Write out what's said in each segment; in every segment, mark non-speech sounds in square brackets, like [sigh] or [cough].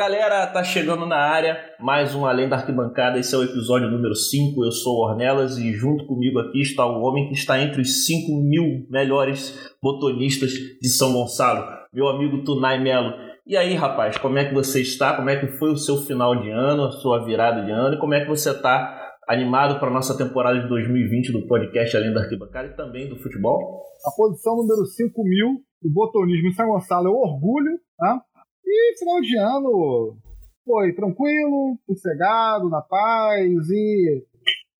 galera, tá chegando na área mais um Além da Arquibancada. Esse é o episódio número 5. Eu sou o Ornelas e junto comigo aqui está o homem que está entre os 5 mil melhores botonistas de São Gonçalo, meu amigo Tunai Melo. E aí, rapaz, como é que você está? Como é que foi o seu final de ano, a sua virada de ano e como é que você está animado para a nossa temporada de 2020 do podcast Além da Arquibancada e também do futebol? A posição número 5 mil do botonismo em São Gonçalo é orgulho, tá? E final de ano foi tranquilo, sossegado, na paz e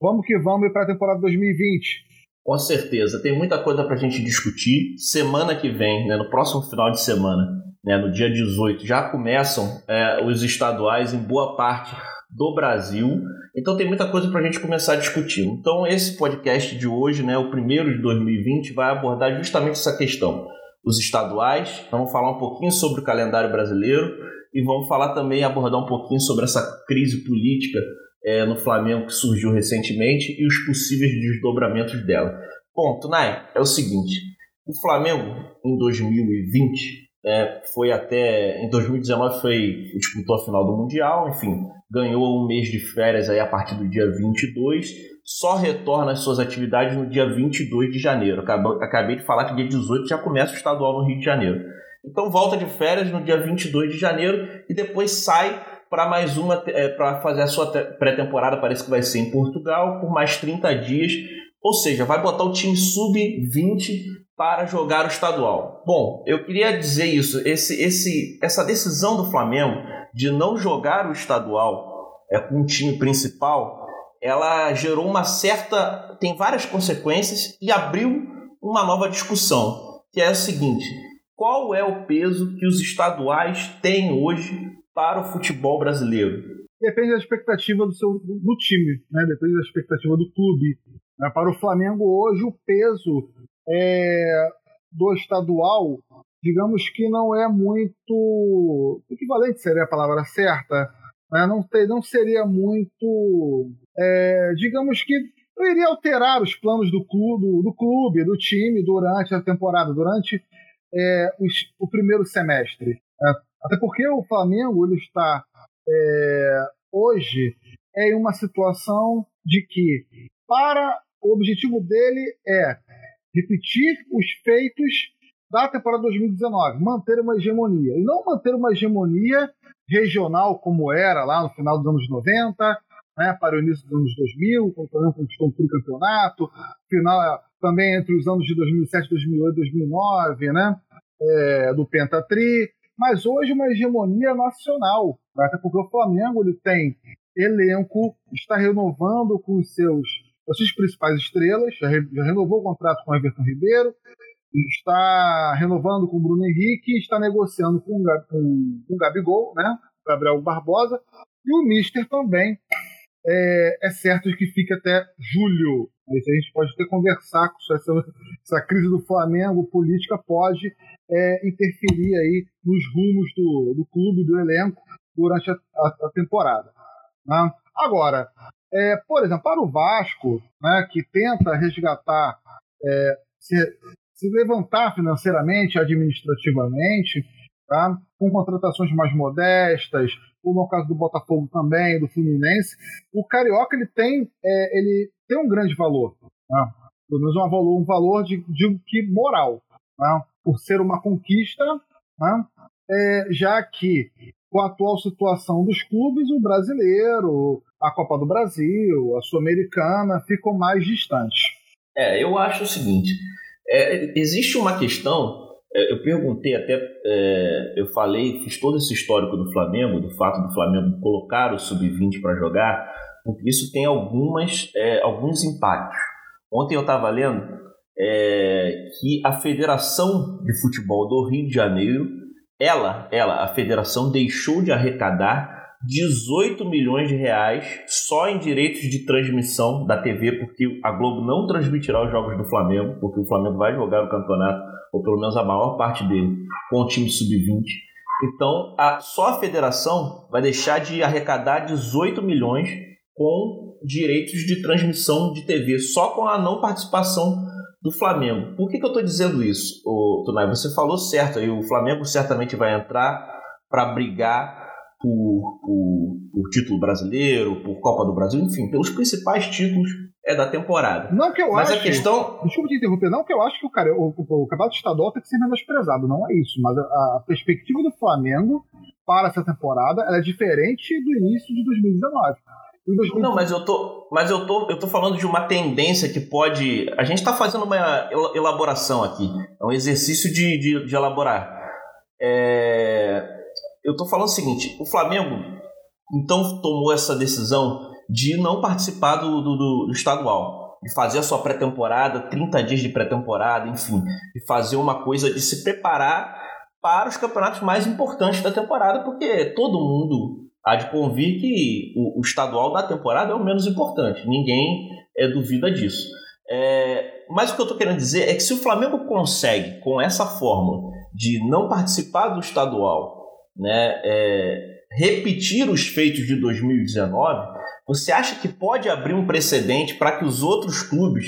vamos que vamos para a temporada 2020. Com certeza, tem muita coisa para a gente discutir. Semana que vem, né, no próximo final de semana, né, no dia 18, já começam é, os estaduais em boa parte do Brasil. Então tem muita coisa para a gente começar a discutir. Então esse podcast de hoje, né, o primeiro de 2020, vai abordar justamente essa questão os estaduais, vamos falar um pouquinho sobre o calendário brasileiro e vamos falar também, abordar um pouquinho sobre essa crise política é, no Flamengo que surgiu recentemente e os possíveis desdobramentos dela. Bom, Tunai, é o seguinte: o Flamengo em 2020 é, foi até. Em 2019 foi, disputou a final do Mundial, enfim, ganhou um mês de férias aí a partir do dia 22 só retorna às suas atividades no dia 22 de janeiro. Acabei de falar que dia 18 já começa o estadual no Rio de Janeiro. Então volta de férias no dia 22 de janeiro e depois sai para mais uma é, para fazer a sua pré-temporada, parece que vai ser em Portugal por mais 30 dias. Ou seja, vai botar o time sub-20 para jogar o estadual. Bom, eu queria dizer isso, esse, esse, essa decisão do Flamengo de não jogar o estadual é, com o time principal ela gerou uma certa. tem várias consequências e abriu uma nova discussão, que é o seguinte: qual é o peso que os estaduais têm hoje para o futebol brasileiro? Depende da expectativa do, seu, do time, né? depende da expectativa do clube. Né? Para o Flamengo, hoje, o peso é, do estadual, digamos que não é muito. equivalente seria a palavra certa. Né? Não, ter, não seria muito é, digamos que eu iria alterar os planos do clube, do, clube, do time durante a temporada, durante é, os, o primeiro semestre. É, até porque o Flamengo ele está é, hoje em uma situação de que para o objetivo dele é repetir os feitos da temporada 2019, manter uma hegemonia. E não manter uma hegemonia regional como era lá no final dos anos 90, né, para o início dos anos 2000, quando o Flamengo conquistou um tricampeonato, final, também entre os anos de 2007, 2008, 2009, né, é, do Pentatri, mas hoje uma hegemonia nacional, né, até porque o Flamengo ele tem elenco, está renovando com os seus as suas principais estrelas, já, re, já renovou o contrato com o Everton Ribeiro, está renovando com o Bruno Henrique, está negociando com, com, com o Gabigol, né, Gabriel Barbosa, e o Mister também é, é certo que fica até julho. A gente pode até conversar com essa, essa crise do Flamengo política pode é, interferir aí nos rumos do, do clube, do elenco durante a, a, a temporada. Né? Agora, é, por exemplo, para o Vasco, né, que tenta resgatar, é, se, se levantar financeiramente, administrativamente, tá? com contratações mais modestas, como no caso do Botafogo também, do Fluminense, o Carioca ele tem, é, ele tem um grande valor. Né? Pelo menos um valor, um valor de, de que moral, né? por ser uma conquista, né? é, já que com a atual situação dos clubes, o brasileiro, a Copa do Brasil, a Sul-Americana ficam mais distantes. É, eu acho o seguinte: é, existe uma questão é, eu perguntei até, é, eu falei, fiz todo esse histórico do Flamengo, do fato do Flamengo colocar o sub-20 para jogar, porque isso tem algumas, é, alguns impactos. Ontem eu estava lendo é, que a Federação de Futebol do Rio de Janeiro, ela, ela, a federação deixou de arrecadar 18 milhões de reais só em direitos de transmissão da TV, porque a Globo não transmitirá os jogos do Flamengo, porque o Flamengo vai jogar o campeonato, ou pelo menos a maior parte dele, com o time sub-20. Então, a, só a federação vai deixar de arrecadar 18 milhões com direitos de transmissão de TV, só com a não participação do Flamengo. Por que, que eu estou dizendo isso, Tunai? Você falou certo aí, o Flamengo certamente vai entrar para brigar por, por, por, título brasileiro, por Copa do Brasil, enfim, pelos principais títulos é da temporada. Não que eu mas acho. a questão. Desculpa te interromper, não que eu acho que o, cara, o, o, o campeonato estadual tem que ser menosprezado, não é isso. Mas a, a perspectiva do Flamengo para essa temporada é diferente do início de 2019. Não, mas eu tô, mas eu tô, eu tô falando de uma tendência que pode. A gente está fazendo uma elaboração aqui, é um exercício de, de, de elaborar. É, eu tô falando o seguinte: o Flamengo então tomou essa decisão de não participar do, do, do estadual, de fazer a sua pré-temporada, 30 dias de pré-temporada, enfim, de fazer uma coisa de se preparar para os campeonatos mais importantes da temporada, porque todo mundo há de convir que o, o estadual da temporada é o menos importante, ninguém é, duvida disso. É, mas o que eu estou querendo dizer é que se o Flamengo consegue, com essa fórmula de não participar do estadual, né, é, repetir os feitos de 2019, você acha que pode abrir um precedente para que os outros clubes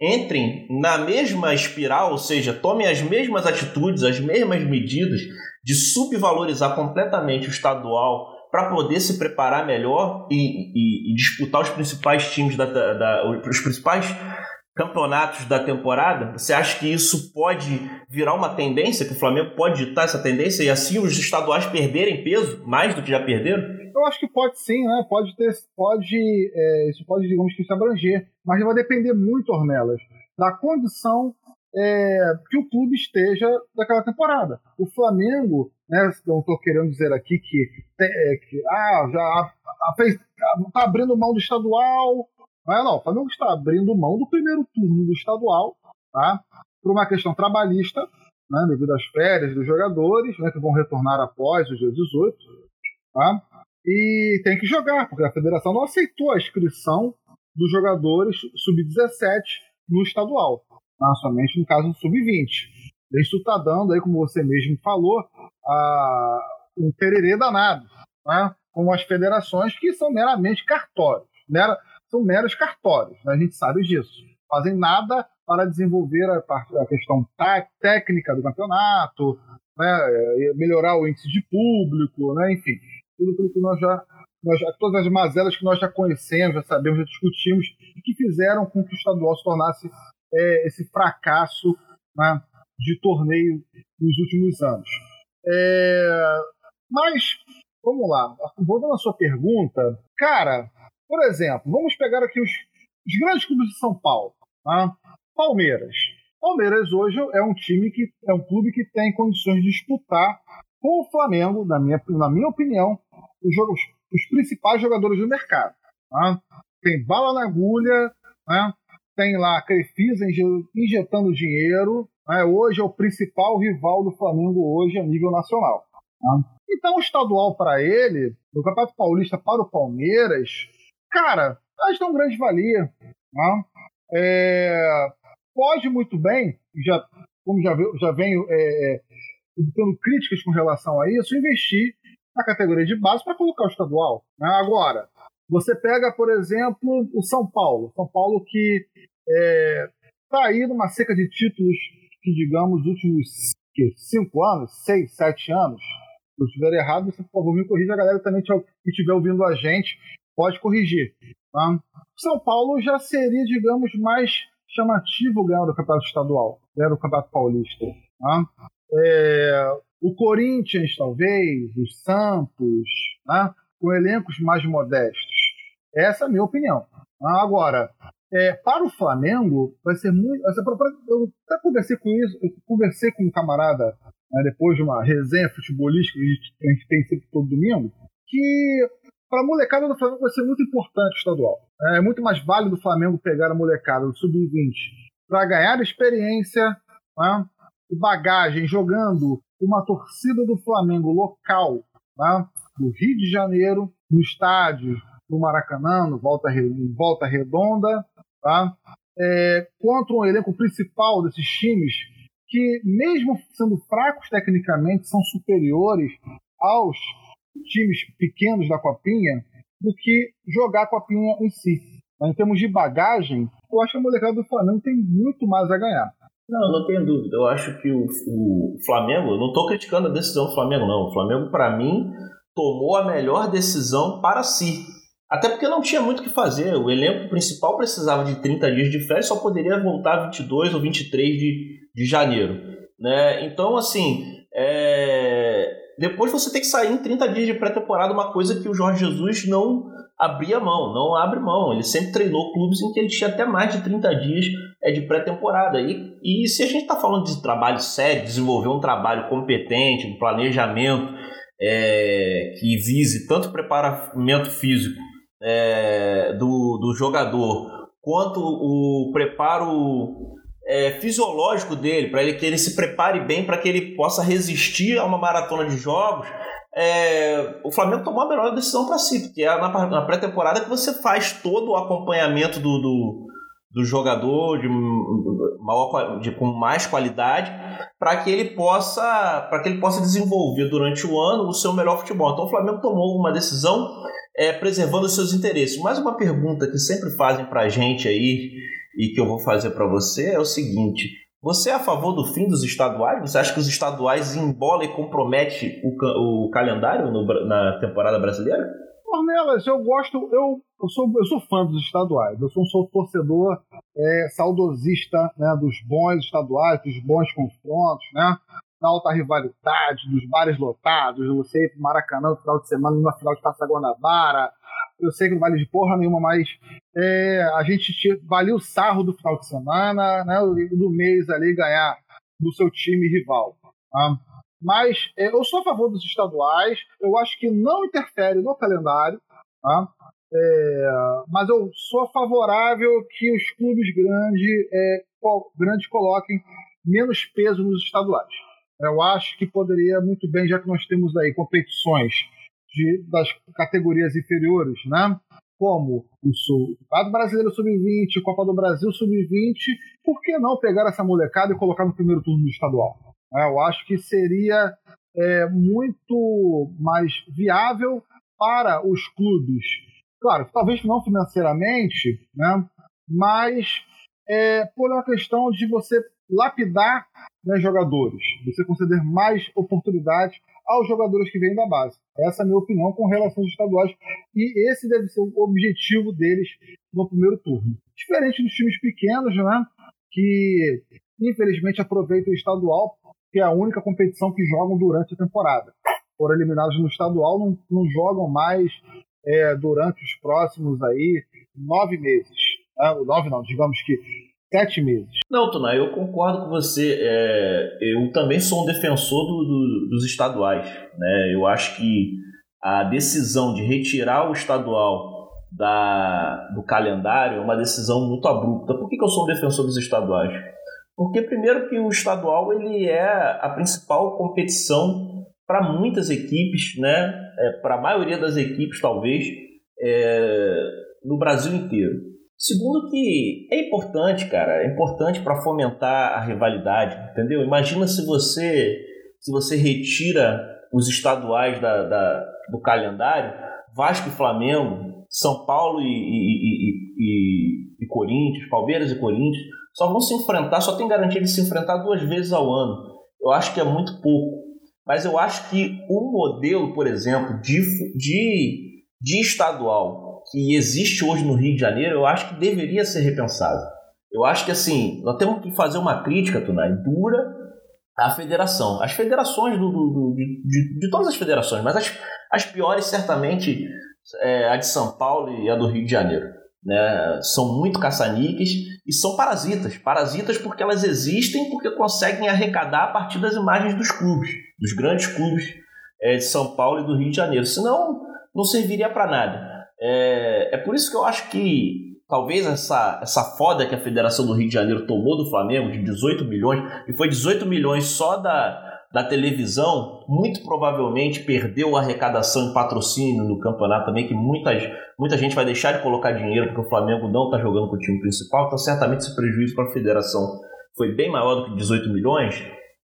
entrem na mesma espiral, ou seja, tomem as mesmas atitudes, as mesmas medidas de subvalorizar completamente o estadual para poder se preparar melhor e, e, e, disputar os principais times da, da, da, os principais campeonatos da temporada? Você acha que isso pode virar uma tendência, que o Flamengo pode ditar essa tendência e assim os estaduais perderem peso mais do que já perderam? Eu acho que pode sim, né? Pode ter, pode, é, isso pode, digamos que se abranger, mas vai depender muito, Ornelas, da condição é, que o clube esteja daquela temporada. O Flamengo, né? Não estou querendo dizer aqui que, é, que ah, já está abrindo mão do estadual. Mas não, o Flamengo está abrindo mão do primeiro turno do estadual, tá? Por uma questão trabalhista, né, devido às férias dos jogadores, né, que vão retornar após o dia 18, tá? e tem que jogar, porque a federação não aceitou a inscrição dos jogadores sub-17 no estadual, tá? somente no caso do sub-20. Isso está dando aí, como você mesmo falou, a, um tererê danado, né? com as federações que são meramente cartórios, mera, são meros cartórios, né? a gente sabe disso. Fazem nada para desenvolver a, a questão técnica do campeonato, né? melhorar o índice de público, né? enfim tudo aquilo que nós já, nós já, todas as mazelas que nós já conhecemos, já sabemos, já discutimos, e que fizeram com que o estadual se tornasse é, esse fracasso né, de torneio nos últimos anos. É, mas, vamos lá, voltando à sua pergunta, cara, por exemplo, vamos pegar aqui os, os grandes clubes de São Paulo. Tá? Palmeiras. Palmeiras hoje é um time que é um clube que tem condições de disputar com o Flamengo, na minha, na minha opinião, os, jogos, os principais jogadores do mercado. Tá? Tem bala na agulha, né? tem lá a Crefisa injetando dinheiro. Né? Hoje é o principal rival do Flamengo hoje a nível nacional. Tá? Então, o estadual para ele, o Campeonato Paulista para o Palmeiras, cara, elas dão grande valia. Tá? É, pode muito bem, já, como já, já venho é, é críticas com relação a isso, investir na categoria de base para colocar o estadual. Né? Agora, você pega, por exemplo, o São Paulo. São Paulo que está é, aí numa seca de títulos que, digamos, nos últimos que, cinco anos, seis, sete anos. Se eu estiver errado, você, por favor, me corrija. A galera também que estiver ouvindo a gente pode corrigir. Tá? São Paulo já seria, digamos, mais chamativo ganhar o campeonato estadual, ganhar o campeonato paulista. Tá? É, o Corinthians, talvez, o Santos, né, com elencos mais modestos. Essa é a minha opinião. Agora, é, para o Flamengo, vai ser muito. Eu até conversei com isso, eu conversei com um camarada né, depois de uma resenha futebolística que a gente tem sempre todo domingo, que para a molecada do Flamengo vai ser muito importante o estadual. É muito mais válido o Flamengo pegar a molecada do sub-20 para ganhar experiência, né, bagagem jogando uma torcida do Flamengo local, tá? do Rio de Janeiro, no estádio do Maracanã, no Volta, Volta Redonda, tá? É, contra um elenco principal desses times que, mesmo sendo fracos tecnicamente, são superiores aos times pequenos da Copinha do que jogar a Copinha em si. Em termos de bagagem, eu acho que a molecada do Flamengo tem muito mais a ganhar. Não, não tenho dúvida. Eu acho que o, o Flamengo, não estou criticando a decisão do Flamengo, não. O Flamengo, para mim, tomou a melhor decisão para si. Até porque não tinha muito o que fazer. O elenco principal precisava de 30 dias de férias, só poderia voltar 22 ou 23 de, de janeiro. Né? Então, assim, é... depois você tem que sair em 30 dias de pré-temporada, uma coisa que o Jorge Jesus não abria mão, não abre mão. Ele sempre treinou clubes em que ele tinha até mais de 30 dias é, de pré-temporada. E, e se a gente está falando de trabalho sério, desenvolver um trabalho competente, um planejamento é, que vise tanto o preparamento físico é, do, do jogador, quanto o preparo é, fisiológico dele, para ele que ele se prepare bem para que ele possa resistir a uma maratona de jogos. É, o Flamengo tomou a melhor decisão para si, porque é na, na pré-temporada que você faz todo o acompanhamento do, do, do jogador de, maior, de, com mais qualidade para que ele possa para que ele possa desenvolver durante o ano o seu melhor futebol. Então o Flamengo tomou uma decisão é, preservando os seus interesses. Mais uma pergunta que sempre fazem para a gente aí e que eu vou fazer para você é o seguinte: você é a favor do fim dos estaduais? Você acha que os estaduais embolam e comprometem o, o calendário no, na temporada brasileira? Ornelas, eu gosto, eu, eu, sou, eu sou fã dos estaduais, eu sou, sou torcedor é, saudosista né, dos bons estaduais, dos bons confrontos, né? na alta rivalidade, dos bares lotados, você ir pro Maracanã no final de semana, numa final de Taça Guanabara. Eu sei que não vale de porra nenhuma, mas é, a gente valia o sarro do final de semana, né, do mês ali ganhar do seu time rival. Tá? Mas é, eu sou a favor dos estaduais, eu acho que não interfere no calendário, tá? É, mas eu sou favorável que os clubes grandes, é, grandes coloquem menos peso nos estaduais. Eu acho que poderia muito bem, já que nós temos aí competições de, das categorias inferiores, né? como o Sul, Campeonato Brasileiro Sub-20, Copa do Brasil Sub-20, por que não pegar essa molecada e colocar no primeiro turno do estadual? É, eu acho que seria é, muito mais viável para os clubes. Claro, talvez não financeiramente, né? mas é, por uma questão de você lapidar né, jogadores, você conceder mais oportunidades aos jogadores que vêm da base. Essa é a minha opinião com relação aos estaduais. E esse deve ser o objetivo deles no primeiro turno. Diferente dos times pequenos, né? Que infelizmente aproveitam o estadual, que é a única competição que jogam durante a temporada. Foram eliminados no estadual, não, não jogam mais é, durante os próximos aí nove meses. Né? Nove não, digamos que sete meses. Não, Tuna, eu concordo com você. É, eu também sou um defensor do, do, dos estaduais. Né? Eu acho que a decisão de retirar o estadual da, do calendário é uma decisão muito abrupta. Por que, que eu sou um defensor dos estaduais? Porque primeiro que o estadual ele é a principal competição para muitas equipes, né? É, para a maioria das equipes talvez é, no Brasil inteiro. Segundo que é importante, cara, é importante para fomentar a rivalidade, entendeu? Imagina se você se você retira os estaduais da, da do calendário, Vasco e Flamengo, São Paulo e, e, e, e, Corinthians, Palmeiras e Corinthians, só vão se enfrentar, só tem garantia de se enfrentar duas vezes ao ano. Eu acho que é muito pouco. Mas eu acho que o modelo, por exemplo, de, de, de estadual que existe hoje no Rio de Janeiro, eu acho que deveria ser repensado. Eu acho que assim, nós temos que fazer uma crítica, Tunai, dura à federação. As federações do, do, do de, de, todas as federações, mas as, as piores certamente é a de São Paulo e a do Rio de Janeiro. Né? São muito caçaniques e são parasitas. Parasitas porque elas existem porque conseguem arrecadar a partir das imagens dos clubes, dos grandes clubes é, de São Paulo e do Rio de Janeiro. Senão, não serviria para nada. É, é por isso que eu acho que talvez essa, essa foda que a Federação do Rio de Janeiro tomou do Flamengo, de 18 milhões, e foi 18 milhões só da, da televisão, muito provavelmente perdeu a arrecadação em patrocínio no campeonato também, que muita, muita gente vai deixar de colocar dinheiro porque o Flamengo não está jogando com o time principal, então certamente esse prejuízo para a federação foi bem maior do que 18 milhões.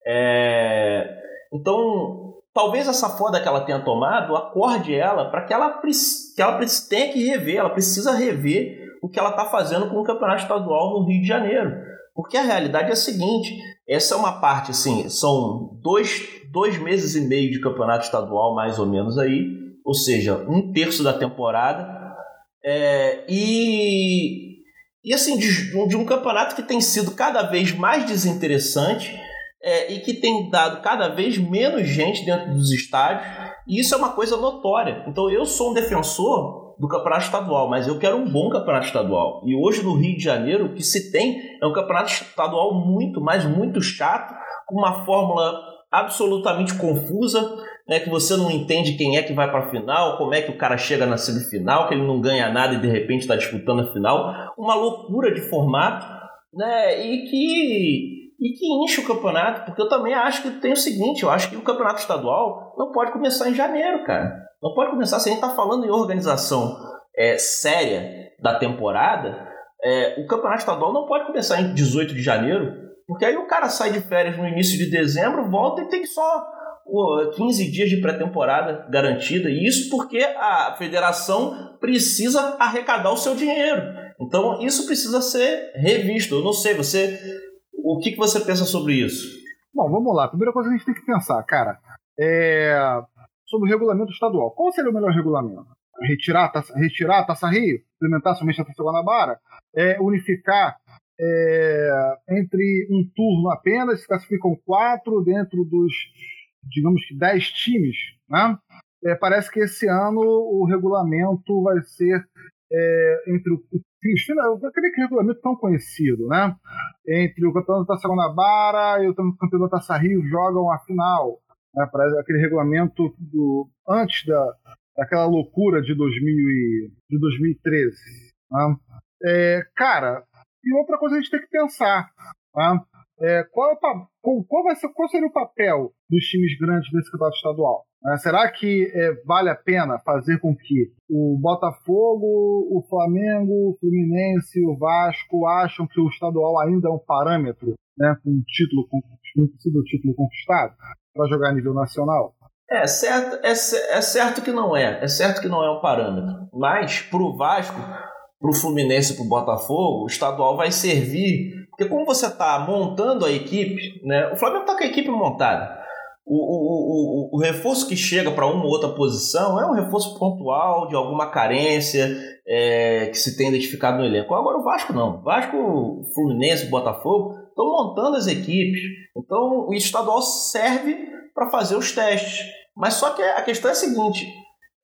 É, então, talvez essa foda que ela tenha tomado acorde ela para que ela, que ela tenha que rever, ela precisa rever o que ela está fazendo com o campeonato estadual no Rio de Janeiro. Porque a realidade é a seguinte: essa é uma parte, assim, são dois, dois meses e meio de campeonato estadual, mais ou menos aí, ou seja, um terço da temporada. É, e, e assim, de, de, um campeonato que tem sido cada vez mais desinteressante é, e que tem dado cada vez menos gente dentro dos estádios, e isso é uma coisa notória. Então eu sou um defensor do campeonato estadual, mas eu quero um bom campeonato estadual. E hoje no Rio de Janeiro, o que se tem é um campeonato estadual muito, mas muito chato, com uma fórmula absolutamente confusa, né, que você não entende quem é que vai para a final, como é que o cara chega na semifinal, que ele não ganha nada e de repente está disputando a final, uma loucura de formato, né, e que e que enche o campeonato, porque eu também acho que tem o seguinte, eu acho que o campeonato estadual não pode começar em janeiro, cara. Não pode começar, se a gente está falando em organização é, séria da temporada, é, o campeonato estadual não pode começar em 18 de janeiro, porque aí o cara sai de férias no início de dezembro, volta e tem só 15 dias de pré-temporada garantida. E isso porque a federação precisa arrecadar o seu dinheiro. Então isso precisa ser revisto. Eu não sei, você. O que, que você pensa sobre isso? Bom, vamos lá. Primeira coisa que a gente tem que pensar, cara, é sobre o regulamento estadual. Qual seria o melhor regulamento? Retirar a Taça, retirar a taça Rio? Implementar somente a Taça Guanabara? É, unificar é, entre um turno apenas, se classificam quatro dentro dos, digamos que, dez times, né? É, parece que esse ano o regulamento vai ser é, entre o aquele regulamento tão conhecido, né? Entre o campeão da Guanabara e o campeão da Taça Rio jogam a final, né? Para aquele regulamento do antes da daquela loucura de 2000 e, de 2013. Né? É, cara, e outra coisa a gente tem que pensar. Né? É, qual, é o, qual, vai ser, qual seria o papel dos times grandes nesse campeonato estadual? É, será que é, vale a pena fazer com que o Botafogo, o Flamengo, o Fluminense, o Vasco acham que o estadual ainda é um parâmetro né, com um título, um possível título conquistado para jogar a nível nacional? É certo, é, é certo que não é. É certo que não é um parâmetro. Mas para o Vasco para o Fluminense para o Botafogo, o estadual vai servir. Porque como você está montando a equipe, né? O Flamengo está com a equipe montada. O, o, o, o reforço que chega para uma ou outra posição é um reforço pontual de alguma carência é, que se tem identificado no elenco. Agora o Vasco não. Vasco, Fluminense, Botafogo estão montando as equipes. Então o estadual serve para fazer os testes. Mas só que a questão é a seguinte: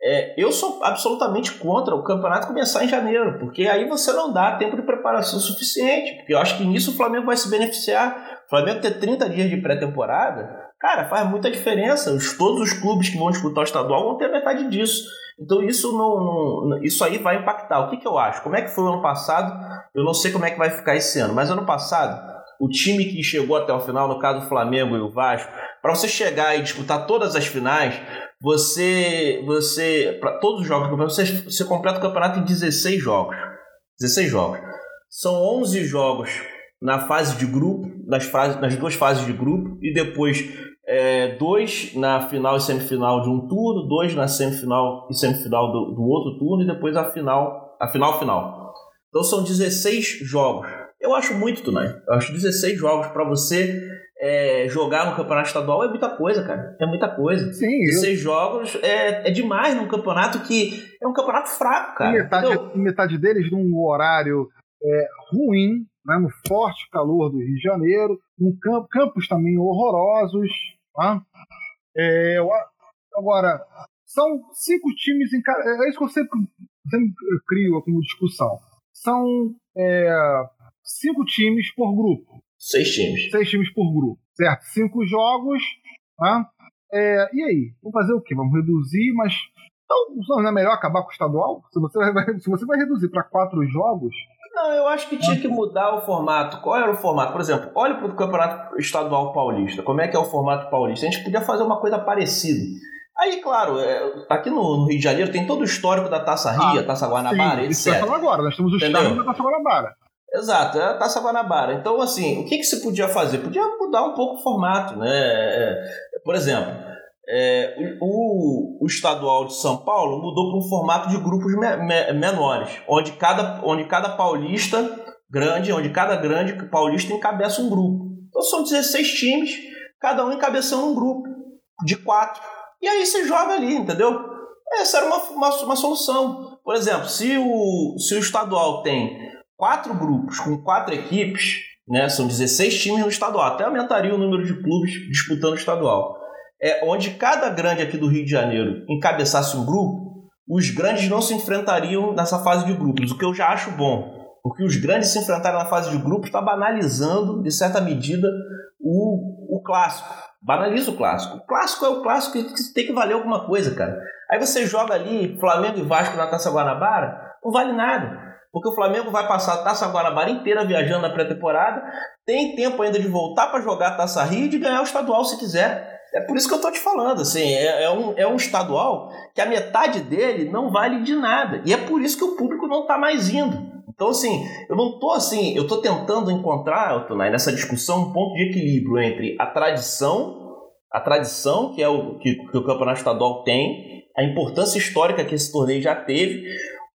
é, eu sou absolutamente contra o campeonato começar em janeiro, porque aí você não dá tempo de preparação suficiente. Porque eu acho que nisso o Flamengo vai se beneficiar. O Flamengo ter 30 dias de pré-temporada, cara, faz muita diferença. Os, todos os clubes que vão disputar o estadual vão ter metade disso. Então isso não, não, isso aí vai impactar. O que, que eu acho? Como é que foi o ano passado? Eu não sei como é que vai ficar esse ano, mas ano passado, o time que chegou até o final, no caso o Flamengo e o Vasco, para você chegar e disputar todas as finais, você, você para todos os jogos do você, você completa o campeonato em 16 jogos. 16 jogos. São 11 jogos na fase de grupo, nas, fases, nas duas fases de grupo, e depois é, dois na final e semifinal de um turno, dois na semifinal e semifinal do, do outro turno, e depois a final, a final final. Então são 16 jogos. Eu acho muito, Tunai. Eu acho 16 jogos para você é, jogar no campeonato estadual é muita coisa, cara. É muita coisa. Sim. E eu... seis jogos é, é demais num campeonato que é um campeonato fraco, cara. E metade, então... metade deles num horário é, ruim, né, no forte calor do Rio de Janeiro, em camp, campos também horrorosos. Tá? É, agora, são cinco times em cada. É isso que eu sempre, sempre crio como discussão. São é, cinco times por grupo. Seis times. Seis times por grupo, certo? Cinco jogos. Né? É, e aí? Vamos fazer o quê? Vamos reduzir, mas. Então, não é melhor acabar com o estadual? Se você vai, [laughs] se você vai reduzir para quatro jogos. Não, eu acho que tinha que mudar o formato. Qual era o formato? Por exemplo, olha para o Campeonato Estadual Paulista. Como é que é o formato paulista? A gente podia fazer uma coisa parecida. Aí, claro, é, aqui no, no, Rio de Janeiro tem todo o histórico da Taça Rio, ah, Taça Guanabara, sim, etc. Isso falar agora, nós temos o histórico da Taça Guanabara. Exato, é a Taça Guanabara. Então, assim, o que, que se podia fazer? Podia mudar um pouco o formato, né? É, por exemplo, é, o, o, estadual de São Paulo mudou para um formato de grupos me, me, menores, onde cada, onde cada paulista grande, onde cada grande paulista encabeça um grupo. Então são 16 times, cada um encabeçando um grupo. de quatro. E aí você joga ali, entendeu? Essa era uma, uma, uma solução. Por exemplo, se o, se o estadual tem quatro grupos com quatro equipes, né, são 16 times no estadual, até aumentaria o número de clubes disputando o estadual. É, onde cada grande aqui do Rio de Janeiro encabeçasse um grupo, os grandes não se enfrentariam nessa fase de grupos, o que eu já acho bom. Porque os grandes se enfrentarem na fase de grupos está banalizando, de certa medida, o, o clássico. Banaliza o clássico. O clássico é o clássico que tem que valer alguma coisa, cara. Aí você joga ali Flamengo e Vasco na Taça Guanabara, não vale nada. Porque o Flamengo vai passar a Taça Guanabara inteira viajando na pré-temporada, tem tempo ainda de voltar para jogar a Taça Rio e de ganhar o estadual se quiser. É por isso que eu tô te falando, assim, é, é, um, é um estadual que a metade dele não vale de nada. E é por isso que o público não tá mais indo. Então, assim, eu não tô assim, eu tô tentando encontrar, Tonai, nessa discussão um ponto de equilíbrio entre a tradição, a tradição que é o que, que o campeonato estadual tem, a importância histórica que esse torneio já teve,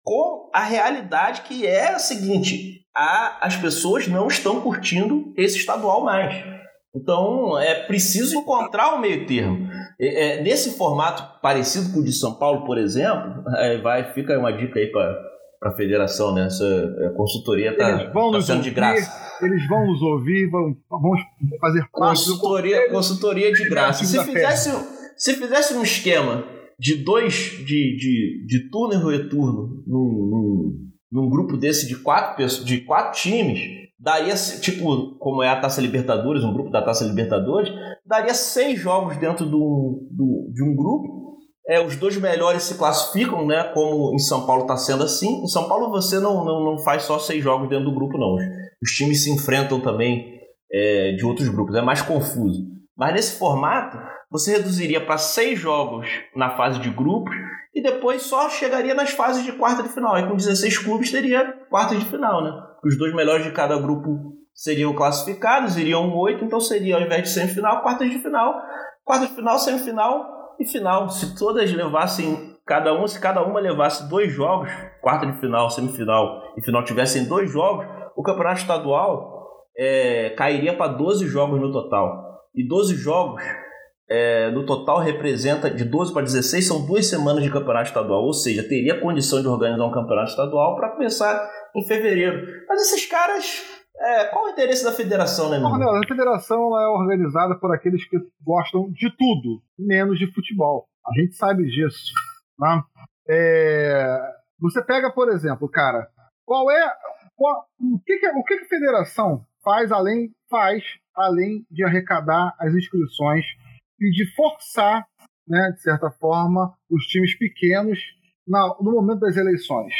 com a realidade que é a seguinte: a, as pessoas não estão curtindo esse estadual mais. Então é preciso encontrar um meio termo. É, é, nesse formato parecido com o de São Paulo, por exemplo, [laughs] é, vai fica uma dica aí para a federação, né? Essa é, consultoria está tá sendo de graça. Eles vão nos ouvir, vão, vão fazer parte consultoria, consultoria de graça. Se fizesse, se fizesse um esquema de dois de, de, de turno e retorno num, num, num grupo desse de quatro, de quatro times, daria, tipo, como é a Taça Libertadores, um grupo da Taça Libertadores, daria seis jogos dentro do, do, de um grupo. É, os dois melhores se classificam, né? Como em São Paulo está sendo assim. Em São Paulo você não, não, não faz só seis jogos dentro do grupo, não. Os, times se enfrentam também é, de outros grupos. É mais confuso. Mas nesse formato, você reduziria para seis jogos na fase de grupos e depois só chegaria nas fases de quarta de final. E com 16 clubes teria quarta de final, né? Os dois melhores de cada grupo seriam classificados, iriam oito, então seria ao invés de semifinal, quarta de final, quarta de final, semifinal e final. Se todas levassem cada um, se cada uma levasse dois jogos, quarta de final, semifinal e final tivessem dois jogos, o campeonato estadual é, cairia para 12 jogos no total. E 12 jogos é, no total representa de 12 para 16, são duas semanas de campeonato estadual, ou seja, teria condição de organizar um campeonato estadual para começar em fevereiro. Mas esses caras, é, qual o interesse da federação, né? Não, a federação é organizada por aqueles que gostam de tudo, menos de futebol. A gente sabe disso. Né? É, você pega, por exemplo, cara, qual é. Qual, o que, que, o que, que a federação faz além, faz além de arrecadar as inscrições e de forçar, né, de certa forma, os times pequenos na, no momento das eleições.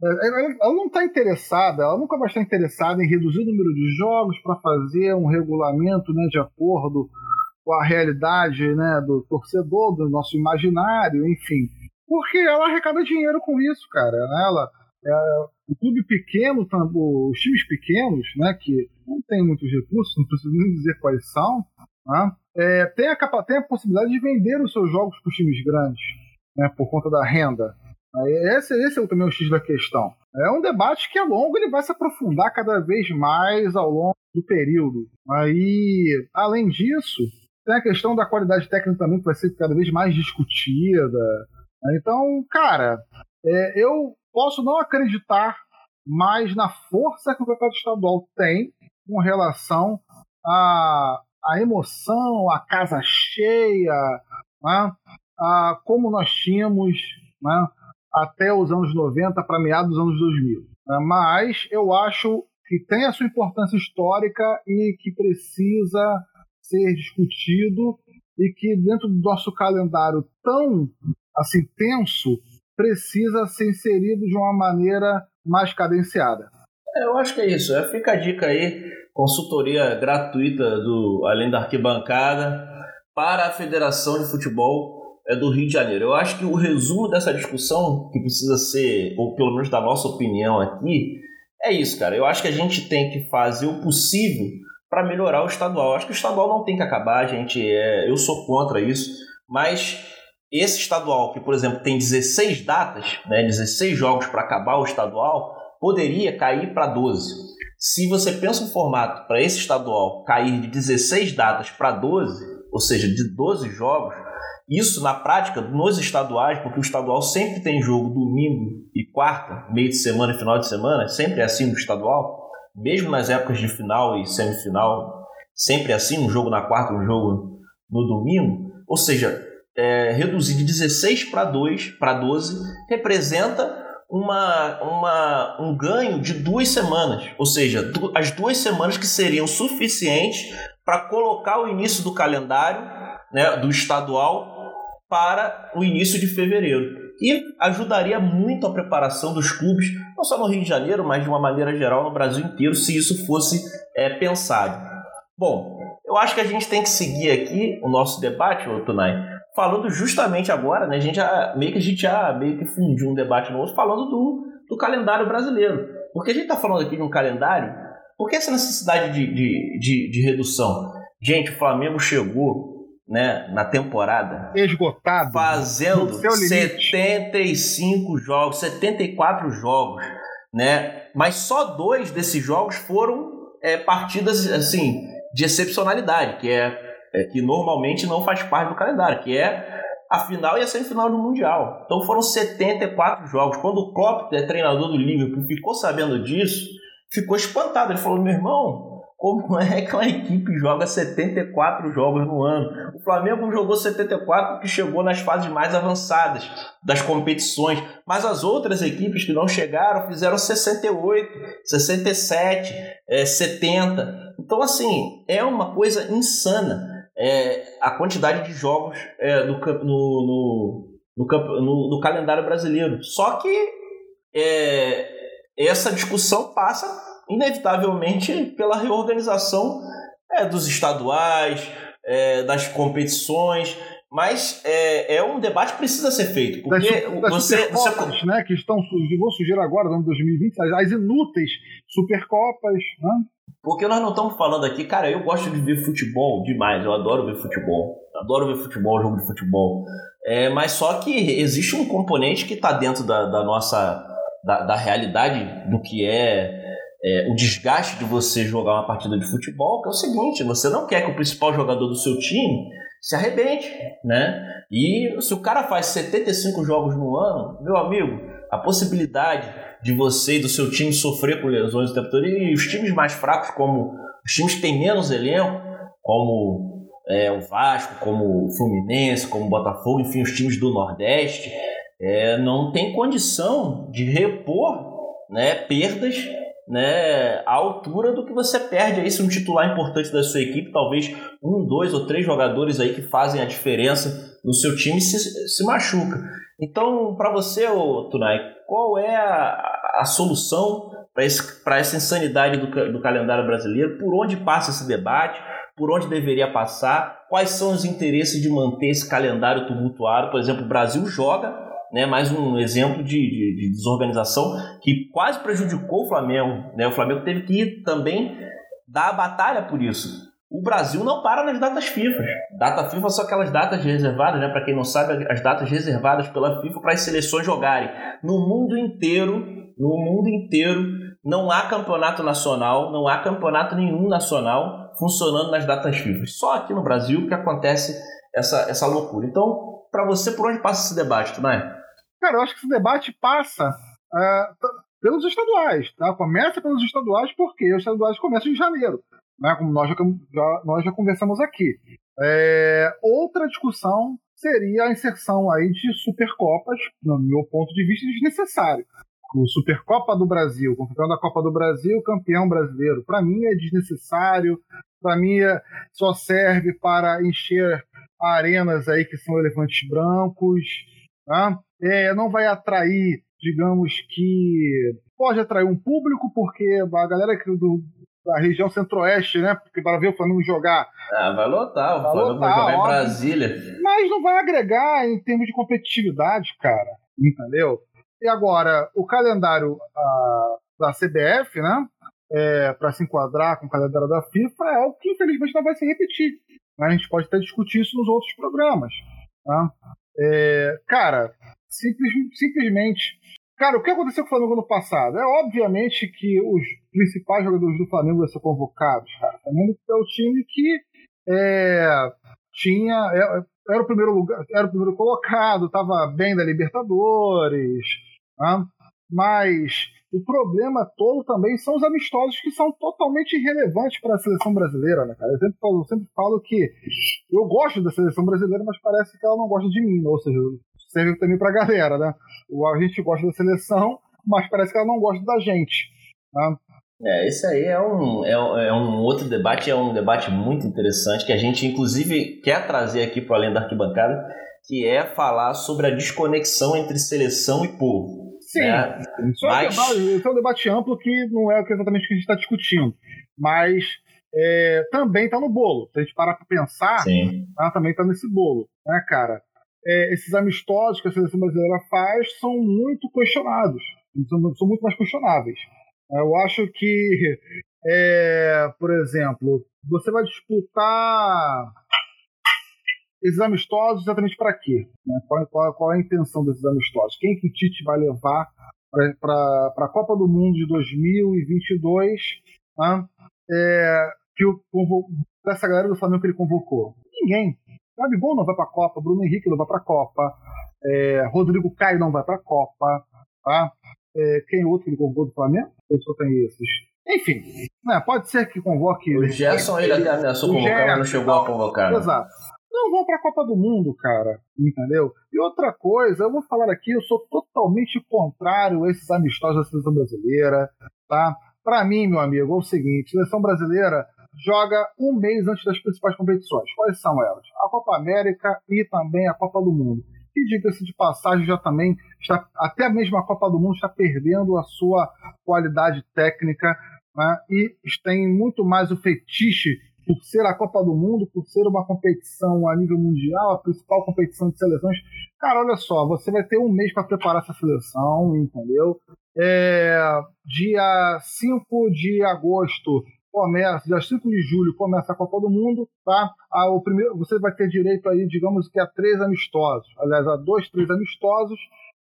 Ela, ela não está interessada, ela nunca vai estar interessada em reduzir o número de jogos para fazer um regulamento né, de acordo com a realidade né, do torcedor, do nosso imaginário, enfim. Porque ela arrecada dinheiro com isso, cara. Ela, é, o clube pequeno, os times pequenos, né, que não tem muitos recursos, não preciso nem dizer quais são, né, é, tem, a, tem a possibilidade de vender os seus jogos para os times grandes, né, por conta da renda. Esse, esse é também o X da questão. É um debate que é longo, ele vai se aprofundar cada vez mais ao longo do período. Aí, além disso, tem a questão da qualidade técnica também, que vai ser cada vez mais discutida. Então, cara, é, eu posso não acreditar mais na força que o campeonato estadual tem com relação à, à emoção, à casa cheia, né? a como nós tínhamos né? até os anos 90 para meados dos anos 2000. Né? Mas eu acho que tem a sua importância histórica e que precisa ser discutido e que dentro do nosso calendário tão assim tenso precisa ser inserido de uma maneira mais cadenciada. É, eu acho que é isso. É, fica a dica aí, consultoria gratuita do Além da Arquibancada para a Federação de Futebol é do Rio de Janeiro. Eu acho que o resumo dessa discussão, que precisa ser, ou pelo menos da nossa opinião aqui, é isso, cara. Eu acho que a gente tem que fazer o possível para melhorar o estadual. Eu acho que o estadual não tem que acabar, gente. É, eu sou contra isso, mas esse estadual, que por exemplo tem 16 datas, né, 16 jogos para acabar o estadual, poderia cair para 12. Se você pensa um formato para esse estadual cair de 16 datas para 12, ou seja, de 12 jogos, isso na prática, nos estaduais, porque o estadual sempre tem jogo domingo e quarta, meio de semana e final de semana, sempre é assim no estadual, mesmo nas épocas de final e semifinal, sempre é assim, um jogo na quarta, um jogo no domingo. Ou seja, é, reduzir de 16 para 2 para 12 representa uma, uma, um ganho de duas semanas, ou seja, du as duas semanas que seriam suficientes para colocar o início do calendário né, do estadual para o início de fevereiro. E ajudaria muito a preparação dos clubes, não só no Rio de Janeiro, mas de uma maneira geral no Brasil inteiro, se isso fosse é, pensado. Bom, eu acho que a gente tem que seguir aqui o nosso debate, Tunai, falando justamente agora, né? A gente já meio que a gente já meio que fundiu um debate novo falando do, do calendário brasileiro. Porque a gente está falando aqui de um calendário, por que essa necessidade de, de, de, de redução? Gente, o Flamengo chegou né, na temporada esgotado fazendo 75 jogos, 74 jogos, né? Mas só dois desses jogos foram é, partidas assim de excepcionalidade, que é é, que normalmente não faz parte do calendário, que é a final e a semifinal do Mundial. Então foram 74 jogos. Quando o Klopp, é treinador do Liverpool, ficou sabendo disso, ficou espantado. Ele falou: meu irmão, como [laughs] é que uma equipe joga 74 jogos no ano? O Flamengo jogou 74 porque chegou nas fases mais avançadas das competições, mas as outras equipes que não chegaram fizeram 68, 67, é, 70. Então, assim, é uma coisa insana é, a quantidade de jogos é, no, no, no, no, no, calendário brasileiro. Só que é, essa discussão passa, inevitavelmente, pela reorganização é, dos estaduais, é, das competições. Mas é, é um debate que precisa ser feito. Porque das, das você, você... Né, que estão surgir agora no ano 2020, as, as inúteis Supercopas. Né? Porque nós não estamos falando aqui, cara, eu gosto de ver futebol demais, eu adoro ver futebol. Adoro ver futebol, jogo de futebol. É, mas só que existe um componente que está dentro da, da nossa. Da, da, realidade do que é, é, o desgaste de você jogar uma partida de futebol, que é o seguinte: você não quer que o principal jogador do seu time se arrebente, né? E se o cara faz 75 jogos no ano, meu amigo, a possibilidade de você e do seu time sofrer com lesões o tempo todo, e os times mais fracos, como os times que têm menos elenco, como é, o Vasco, como o Fluminense, como o Botafogo, enfim, os times do Nordeste, é, não tem condição de repor né, perdas né, à altura do que você perde aí se um titular importante da sua equipe, talvez um, dois ou três jogadores aí que fazem a diferença no seu time se, se machuca. Então, para você, Tunai, qual é a, a solução para essa insanidade do, do calendário brasileiro? Por onde passa esse debate? Por onde deveria passar? Quais são os interesses de manter esse calendário tumultuado? Por exemplo, o Brasil joga né, mais um exemplo de, de, de, desorganização que quase prejudicou o Flamengo. Né? O Flamengo teve que também dar a batalha por isso. O Brasil não para nas datas FIFA. Data FIFA são aquelas datas reservadas, né? Para quem não sabe, as datas reservadas pela FIFA para as seleções jogarem. No mundo inteiro, no mundo inteiro, não há campeonato nacional, não há campeonato nenhum nacional funcionando nas datas FIFA. Só aqui no Brasil que acontece essa, essa loucura. Então, para você, por onde passa esse debate, Tunai? Cara, eu acho que esse debate passa uh, pelos estaduais, tá? Começa pelos estaduais porque os estaduais começam em janeiro né, como nós já, já, nós já conversamos aqui. É, outra discussão seria a inserção aí de Supercopas, no meu ponto de vista, desnecessário. O Supercopa do Brasil, campeão da Copa do Brasil, campeão brasileiro. Para mim é desnecessário, para mim é, só serve para encher arenas aí que são elefantes brancos. Tá? É, não vai atrair, digamos que. Pode atrair um público, porque a galera do, da região centro-oeste, né? Porque para ver o Flamengo jogar. Ah, vai lotar, o vai Flamengo lotar, vai jogar óbvio, em Brasília. Mas não vai agregar em termos de competitividade, cara. Entendeu? E agora, o calendário uh, da CBF, né? É, para se enquadrar com o calendário da FIFA, é algo que infelizmente não vai se repetir. A gente pode até discutir isso nos outros programas. Tá? É, cara, simples, simplesmente Cara, o que aconteceu com o Flamengo no passado? É obviamente que os principais jogadores do Flamengo vão ser convocados, cara. O Flamengo é o time que é, tinha é, era o primeiro lugar, era o primeiro colocado, estava bem da Libertadores, né? mas o problema todo também são os amistosos que são totalmente irrelevantes para a seleção brasileira, né, cara? Eu sempre falo, eu sempre falo que eu gosto da seleção brasileira, mas parece que ela não gosta de mim, ou seja, serve também para a galera, né? A gente gosta da seleção, mas parece que ela não gosta da gente. Né? É, esse aí é um, é, é, um outro debate, é um debate muito interessante que a gente, inclusive, quer trazer aqui para além da arquibancada, que é falar sobre a desconexão entre seleção e povo. Sim, né? isso, mas... é um debate, é um debate amplo que não é exatamente o que a gente está discutindo, mas é, também está no bolo. Se a gente parar para pensar, tá, também está nesse bolo, né, cara? É, esses amistosos que a seleção brasileira faz são muito questionados, são, são muito mais questionáveis. Eu acho que, é, por exemplo, você vai disputar esses amistosos exatamente para quê? Né? Qual, qual, qual, é a intenção desses amistosos? Quem que o Tite vai levar para a Copa do Mundo de 2022 né? é, que o, dessa galera do Flamengo que ele convocou? Ninguém. Gabigol não vai para a Copa, Bruno Henrique não vai para a Copa, é, Rodrigo Caio não vai para a Copa, tá? É, quem outro que ele convocou do Flamengo? Eu só tenho esses. Enfim, né, pode ser que convoque. O Gerson ele, até ameaçou convocar, mas não chegou a convocar. Né? Exato. Não vão para a Copa do Mundo, cara. Entendeu? E outra coisa, eu vou falar aqui, eu sou totalmente contrário a esses amistosos da seleção brasileira, tá? Para mim, meu amigo, é o seguinte: seleção brasileira joga um mês antes das principais competições. Quais são elas? A Copa América e também a Copa do Mundo que diga-se de passagem já também está até mesmo a Copa do Mundo está perdendo a sua qualidade técnica né? e tem muito mais o fetiche por ser a Copa do Mundo, por ser uma competição a nível mundial, a principal competição de seleções. Cara, olha só, você vai ter um mês para preparar essa seleção, entendeu? É, dia 5 de agosto começa, dia 5 de julho começa a Copa do Mundo, tá? Ah, o primeiro, você vai ter direito aí, digamos que a três amistosos, aliás, a dois, três amistosos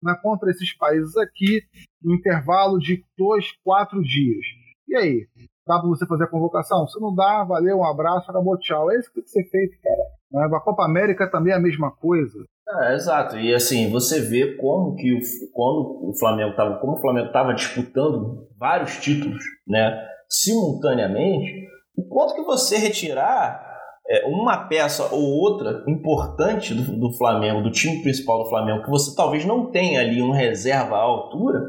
né, contra esses países aqui, no intervalo de dois, quatro dias. E aí? Dá para você fazer a convocação? Se não dá, valeu, um abraço, acabou, tchau. É isso que tem que ser feito, cara. Né? A Copa América também é a mesma coisa. É, exato. E assim, você vê como que o, quando o Flamengo estava, como o Flamengo estava disputando vários títulos, né? Simultaneamente, o quanto que você retirar é, uma peça ou outra importante do, do, Flamengo, do time principal do Flamengo, que você talvez não tenha ali um reserva à altura,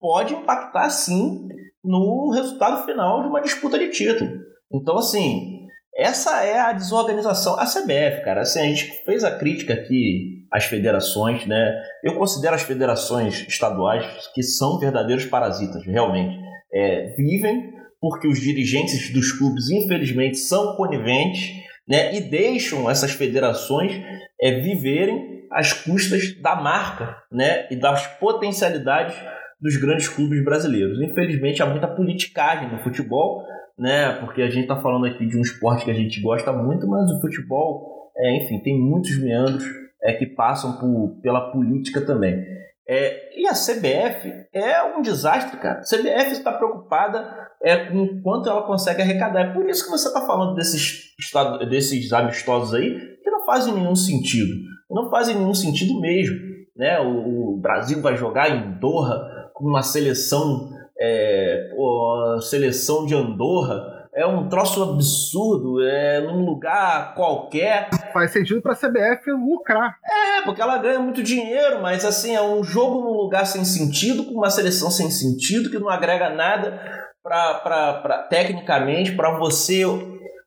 pode impactar sim no resultado final de uma disputa de título. Então, assim, essa é a desorganização. A CBF, cara, assim, a gente fez a crítica aqui às federações, né? Eu considero as federações estaduais que são verdadeiros parasitas, realmente. É, vivem porque os dirigentes dos clubes, infelizmente, são coniventes né, e deixam essas federações é, viverem às custas da marca né, e das potencialidades dos grandes clubes brasileiros. Infelizmente, há muita politicagem no futebol, né, porque a gente está falando aqui de um esporte que a gente gosta muito, mas o futebol, é, enfim, tem muitos meandros é, que passam por, pela política também. É, e a CBF é um desastre, cara. A CBF está preocupada é, com quanto ela consegue arrecadar. É por isso que você está falando desses, desses amistosos aí, que não fazem nenhum sentido. Não fazem nenhum sentido mesmo. Né? O, o Brasil vai jogar em Doha com uma seleção, é, pô, seleção de Andorra é um troço absurdo, é num lugar qualquer. Faz sentido para a CBF lucrar. É, porque ela ganha muito dinheiro, mas assim, é um jogo num lugar sem sentido, com uma seleção sem sentido, que não agrega nada para tecnicamente para você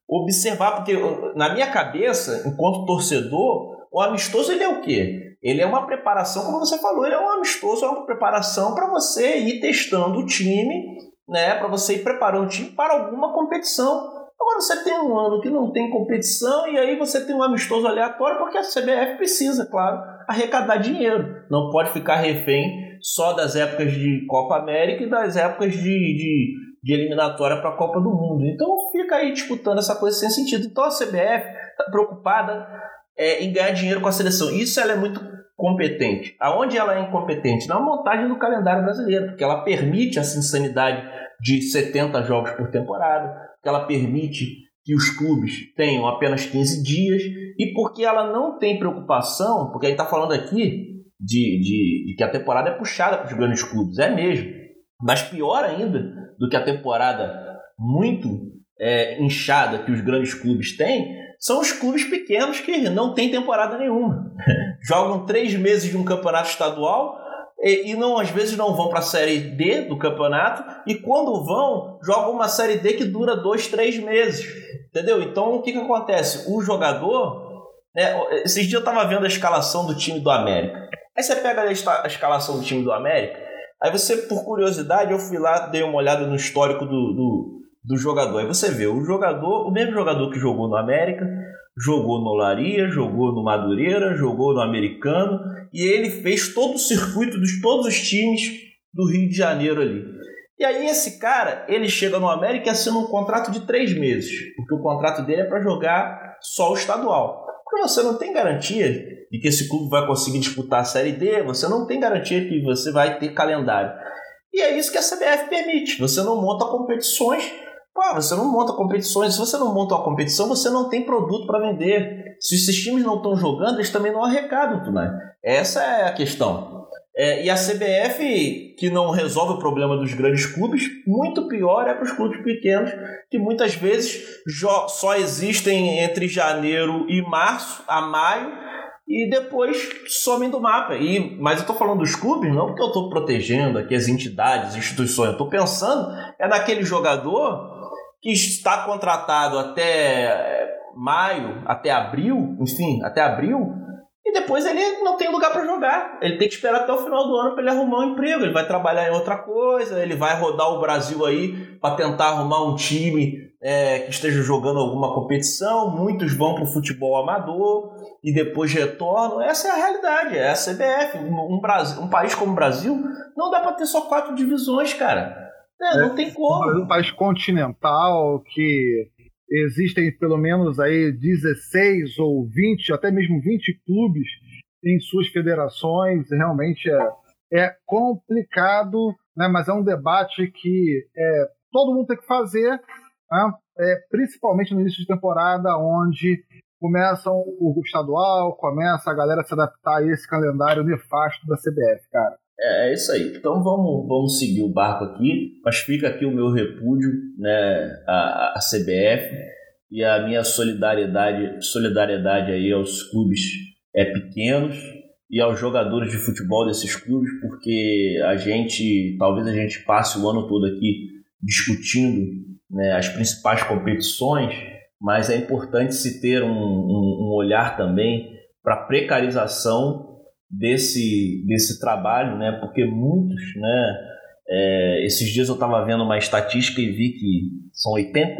observar, porque na minha cabeça, enquanto torcedor, o amistoso ele é o quê? Ele é uma preparação, como você falou, ele é um amistoso, é uma preparação para você ir testando o time né, para você ir preparando o time para alguma competição. Agora você tem um ano que não tem competição e aí você tem um amistoso aleatório porque a CBF precisa, claro, arrecadar dinheiro. Não pode ficar refém só das épocas de Copa América e das épocas de, de, de eliminatória para a Copa do Mundo. Então fica aí disputando essa coisa sem sentido. Então a CBF está preocupada é, em ganhar dinheiro com a seleção. Isso ela é muito competente. Aonde ela é incompetente? Na montagem do calendário brasileiro, porque ela permite essa insanidade de 70 jogos por temporada, que ela permite que os clubes tenham apenas 15 dias e porque ela não tem preocupação, porque a gente está falando aqui de, de, de, que a temporada é puxada para os grandes clubes, é mesmo. Mas pior ainda do que a temporada muito é, inchada que os grandes clubes têm, são os clubes pequenos que não têm temporada nenhuma. [laughs] Jogam três meses de um campeonato estadual e, e não às vezes não vão para a série D do campeonato e quando vão jogam uma série D que dura dois, três meses, entendeu? Então o que que acontece? O jogador, né, esses dias eu estava vendo a escalação do time do América. Aí você pega a escalação do time do América, aí você por curiosidade eu fui lá dei uma olhada no histórico do, do, do jogador. Aí você vê o jogador, o mesmo jogador que jogou no América, jogou no Laria, jogou no Madureira, jogou no Americano e ele fez todo o circuito de todos os times do Rio de Janeiro ali. E aí esse cara, ele chega no América e assina um contrato de três meses, porque o contrato dele é para jogar só o estadual. Porque você não tem garantia de que esse clube vai conseguir disputar a Série D, você não tem garantia que você vai ter calendário. E é isso que a CBF permite. Você não monta competições Pô, você não monta competições. Se você não monta uma competição, você não tem produto para vender. Se esses times não estão jogando, eles também não arrecadam, Tunai. Essa é a questão. É, e a CBF, que não resolve o problema dos grandes clubes, muito pior é para os clubes pequenos, que muitas vezes só existem entre janeiro e março, a maio, e depois somem do mapa. E, mas eu estou falando dos clubes, não porque eu estou protegendo aqui as entidades, as instituições. Eu estou pensando é naquele jogador que está contratado até eh, maio, até abril, enfim, até abril, e depois ele não tem lugar para jogar. Ele tem que esperar até o final do ano para ele arrumar um emprego. Ele vai trabalhar em outra coisa, ele vai rodar o Brasil aí para tentar arrumar um time é, que esteja jogando alguma competição. Muitos vão para o futebol amador e depois retornam. Essa é a realidade, é a CBF. Um, Brasil, um país como o Brasil não dá para ter só quatro divisões, cara. É, não tem como. Um país continental que existem pelo menos aí 16 ou 20, até mesmo 20 clubes em suas federações, realmente é, é complicado, né? mas é um debate que é, todo mundo tem que fazer, né? é, principalmente no início de temporada, onde começam o estadual, começa a galera se adaptar a esse calendário nefasto da CBF, cara. É, é isso aí. Então vamos, vamos seguir o barco aqui, mas fica aqui o meu repúdio né, à, à CBF e a minha solidariedade, solidariedade aí aos clubes é, pequenos e aos jogadores de futebol desses clubes, porque a gente, talvez a gente passe o ano todo aqui discutindo né, as principais competições, mas é importante se ter um, um, um olhar também para a precarização desse, desse trabalho, né? Porque muitos, né? É, esses dias eu estava vendo uma estatística e vi que são 80,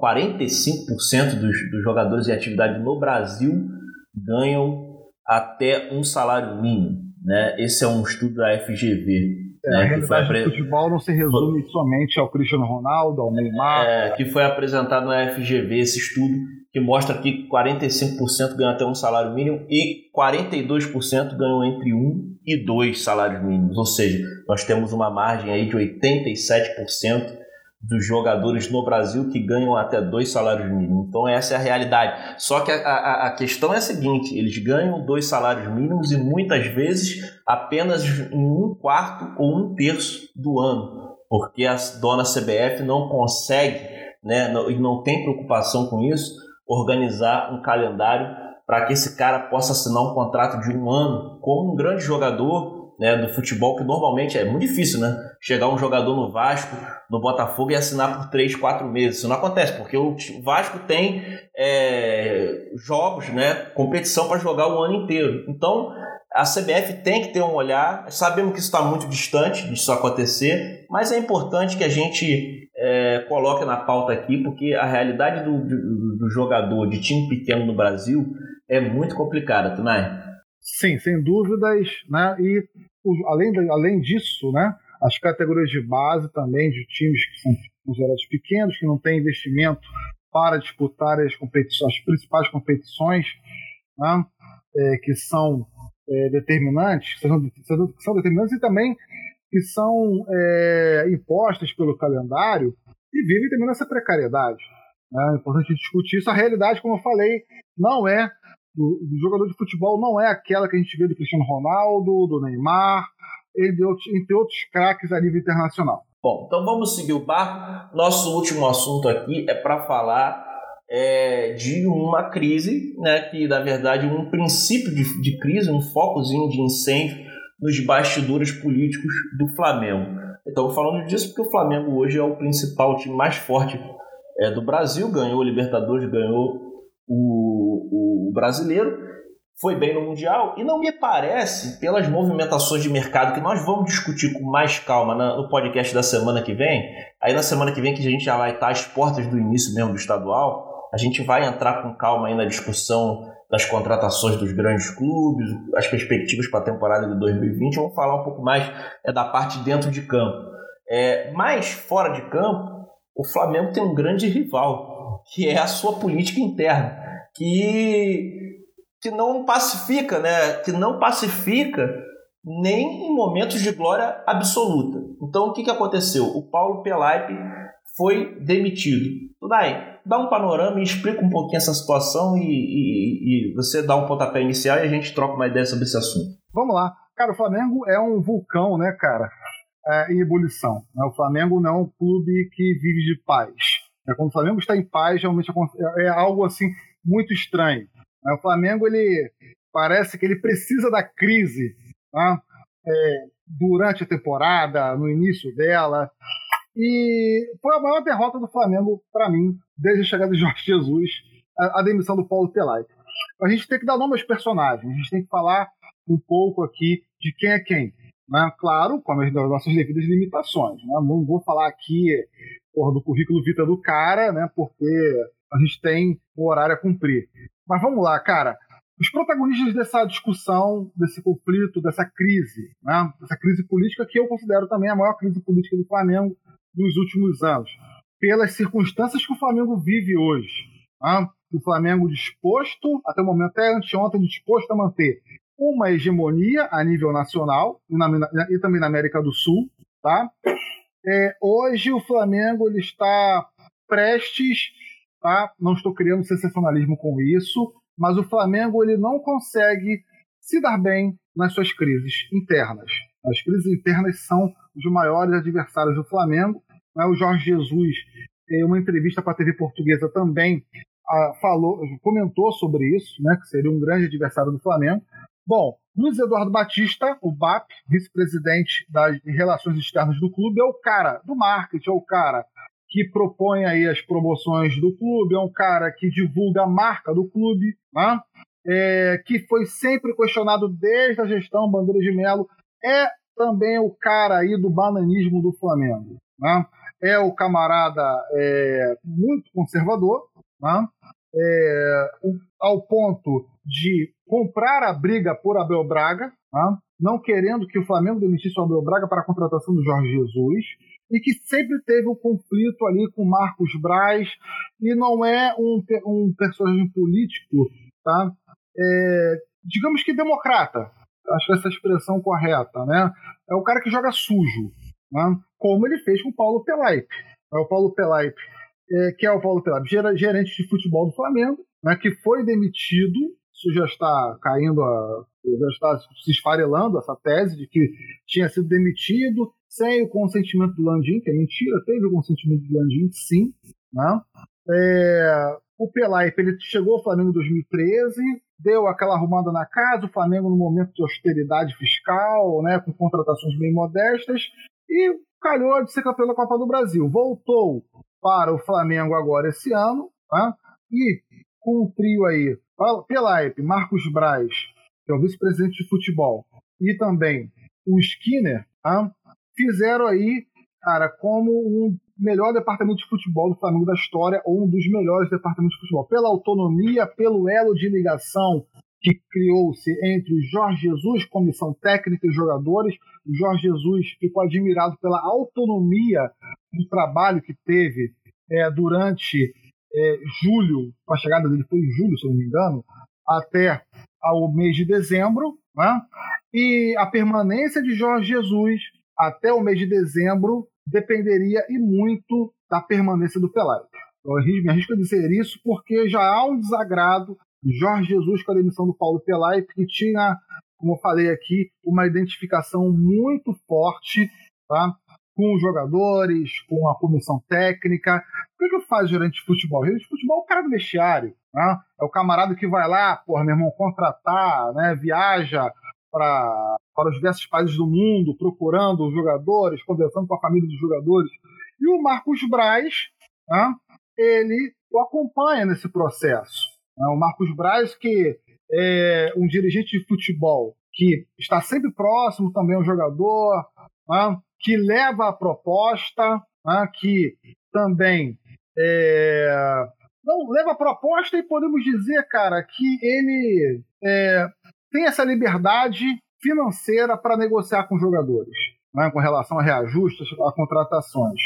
45% dos, dos jogadores em atividade no Brasil ganham até um salário mínimo. Né? Esse é um estudo da FGV. É, né, a realidade apre... do futebol não se resume somente ao Cristiano Ronaldo, ao Neymar. É, que foi apresentado na FGV esse estudo que mostra que 45% ganham até um salário mínimo e 42% ganham entre um e dois salários mínimos. Ou seja, nós temos uma margem aí de 87% dos jogadores no Brasil que ganham até dois salários mínimos. Então essa é a realidade. Só que a, a, a, questão é a seguinte: eles ganham dois salários mínimos e muitas vezes apenas um quarto ou um terço do ano, porque a dona CBF não consegue, né, e não tem preocupação com isso, organizar um calendário para que esse cara possa assinar um contrato de um ano como um grande jogador né, do futebol, que normalmente é muito difícil, né? Chegar um jogador no Vasco, no Botafogo e assinar por 3, 4 meses. Isso não acontece, porque o Vasco tem é, jogos, né, competição para jogar o ano inteiro. Então, a CBF tem que ter um olhar. Sabemos que isso está muito distante disso acontecer, mas é importante que a gente é, coloque na pauta aqui, porque a realidade do, do, do jogador de time pequeno no Brasil é muito complicada, Tunai. Sim, sem dúvidas, né? E além, de, além disso, né? As categorias de base também de times que são considerados pequenos, que não têm investimento para disputar as competições, as principais competições, né? É, que são é, determinantes, são, são determinantes e também que são é, impostas pelo calendário e vivem também nessa precariedade. É importante discutir isso. A realidade, como eu falei, não é do, do, jogador de futebol não é aquela que a gente vê do Cristiano Ronaldo, do Neymar, entre outros, entre outros craques a nível internacional. Bom, então vamos seguir o barco. Nosso último assunto aqui é para falar é, de uma crise, né, que na verdade um princípio de, de crise, um focozinho de incêndio nos bastidores políticos do Flamengo. Então, falando disso porque o Flamengo hoje é o principal time mais forte é, do Brasil, ganhou o Libertadores, ganhou o, o brasileiro, foi bem no Mundial e não me parece, pelas movimentações de mercado que nós vamos discutir com mais calma no podcast da semana que vem, aí na semana que vem que a gente já vai estar às portas do início mesmo do estadual, a gente vai entrar com calma aí na discussão das contratações dos grandes clubes, as perspectivas para a temporada de 2020, vamos falar um pouco mais é, da parte dentro de campo. É, mas fora de campo, o Flamengo tem um grande rival, que é a sua política interna, que, que não pacifica, né? que não pacifica nem em momentos de glória absoluta. Então, o que, que aconteceu? O Paulo Pelaipe foi demitido. Tudai, dá um panorama e explica um pouquinho essa situação e, e, e, você dá um pontapé inicial e a gente troca uma ideia sobre esse assunto. Vamos lá. Cara, o Flamengo é um vulcão, né, cara? É, em ebulição. Né? O Flamengo não é um clube que vive de paz. É, quando o Flamengo está em paz, realmente é, é algo assim muito estranho. É, o Flamengo ele parece que ele precisa da crise tá? é, durante a temporada, no início dela. E foi a maior derrota do Flamengo para mim desde a chegada de Jorge Jesus, a, a demissão do Paulo Pelai. A gente tem que dar nome aos personagens, a gente tem que falar um pouco aqui de quem é quem. Né? Claro, com as nossas devidas limitações. Né? Não vou falar aqui porra, do currículo vita do cara, né? Porque a gente tem o horário a cumprir. Mas vamos lá, cara. Os protagonistas dessa discussão, desse conflito, dessa crise, né? Dessa crise política que eu considero também a maior crise política do Flamengo nos últimos anos, pelas circunstâncias que o Flamengo vive hoje. Né? O Flamengo disposto, até o momento, até anteontem, disposto a manter uma hegemonia a nível nacional e, na, e também na América do Sul, tá? É, hoje o Flamengo ele está prestes, tá? não estou criando sensacionalismo com isso, mas o Flamengo ele não consegue se dar bem nas suas crises internas. As crises internas são os maiores adversários do Flamengo. Né? O Jorge Jesus, em uma entrevista para a TV Portuguesa, também falou, comentou sobre isso, né? que seria um grande adversário do Flamengo. Bom, Luiz Eduardo Batista, o BAP, vice-presidente das relações externas do clube, é o cara do marketing, é o cara que propõe aí as promoções do clube, é um cara que divulga a marca do clube, né? é, que foi sempre questionado desde a gestão Bandeira de Melo, é também o cara aí do bananismo do Flamengo. Né? É o camarada é, muito conservador, né? é, ao ponto de comprar a briga por Abel Braga, tá? não querendo que o Flamengo demitisse o Abel Braga para a contratação do Jorge Jesus, e que sempre teve um conflito ali com Marcos Braz, e não é um, um personagem político, tá? É, digamos que democrata, acho que essa expressão correta, né? É o cara que joga sujo, né? como ele fez com o Paulo Pelaipe. É o Paulo Pelaipe, é, que é o Paulo Pelaipe, gerente de futebol do Flamengo, né, que foi demitido isso já está caindo, a, já está se esfarelando essa tese de que tinha sido demitido sem o consentimento do Landim, que é mentira, teve o consentimento do Landim, sim. Né? É, o Pelaipe ele chegou ao Flamengo em 2013, deu aquela arrumada na casa, o Flamengo no momento de austeridade fiscal, né, com contratações bem modestas, e calhou de ser campeão da Copa do Brasil. Voltou para o Flamengo agora esse ano, né, e com um trio aí pela EP, Marcos Braz, que é o vice-presidente de futebol, e também o Skinner, tá? fizeram aí, cara, como um melhor departamento de futebol do Flamengo da história, ou um dos melhores departamentos de futebol, pela autonomia, pelo elo de ligação que criou-se entre o Jorge Jesus, comissão técnica e jogadores. O Jorge Jesus ficou admirado pela autonomia do trabalho que teve é, durante é, julho, a chegada dele foi em julho, se não me engano, até ao mês de dezembro, né? e a permanência de Jorge Jesus até o mês de dezembro dependeria e muito da permanência do Pelaipe. Eu me arrisco a dizer isso porque já há um desagrado de Jorge Jesus com a demissão do Paulo Pelai, que tinha, como eu falei aqui, uma identificação muito forte tá? com os jogadores, com a comissão técnica. O que, que faz gerente de futebol? O gerente de futebol é o cara do vestiário. Né? É o camarada que vai lá, porra, meu irmão, contratar, né? viaja para para os diversos países do mundo, procurando os jogadores, conversando com a família dos jogadores. E o Marcos Braz, né, ele o acompanha nesse processo. Né? O Marcos Braz, que é um dirigente de futebol que está sempre próximo também ao jogador, né, que leva a proposta, né, que também é, não leva a proposta e podemos dizer, cara, que ele é, tem essa liberdade financeira para negociar com jogadores, né, com relação a reajustes, a contratações.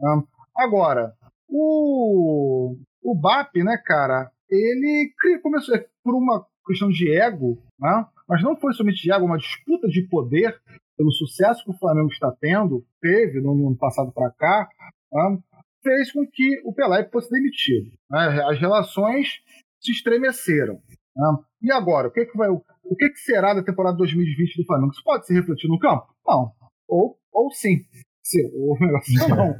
Né. Agora, o, o BAP, né, cara, ele começou é, por uma questão de ego, né, mas não foi somente de ego, uma disputa de poder pelo sucesso que o Flamengo está tendo, teve no ano passado para cá, né, fez com que o Pelé fosse demitido. Né, as relações se estremeceram. Né. E agora, o que, que vai, o que, que será da temporada 2020 do Flamengo? Isso pode se refletir no campo? Não. Ou, ou sim. Se, [laughs] ou não.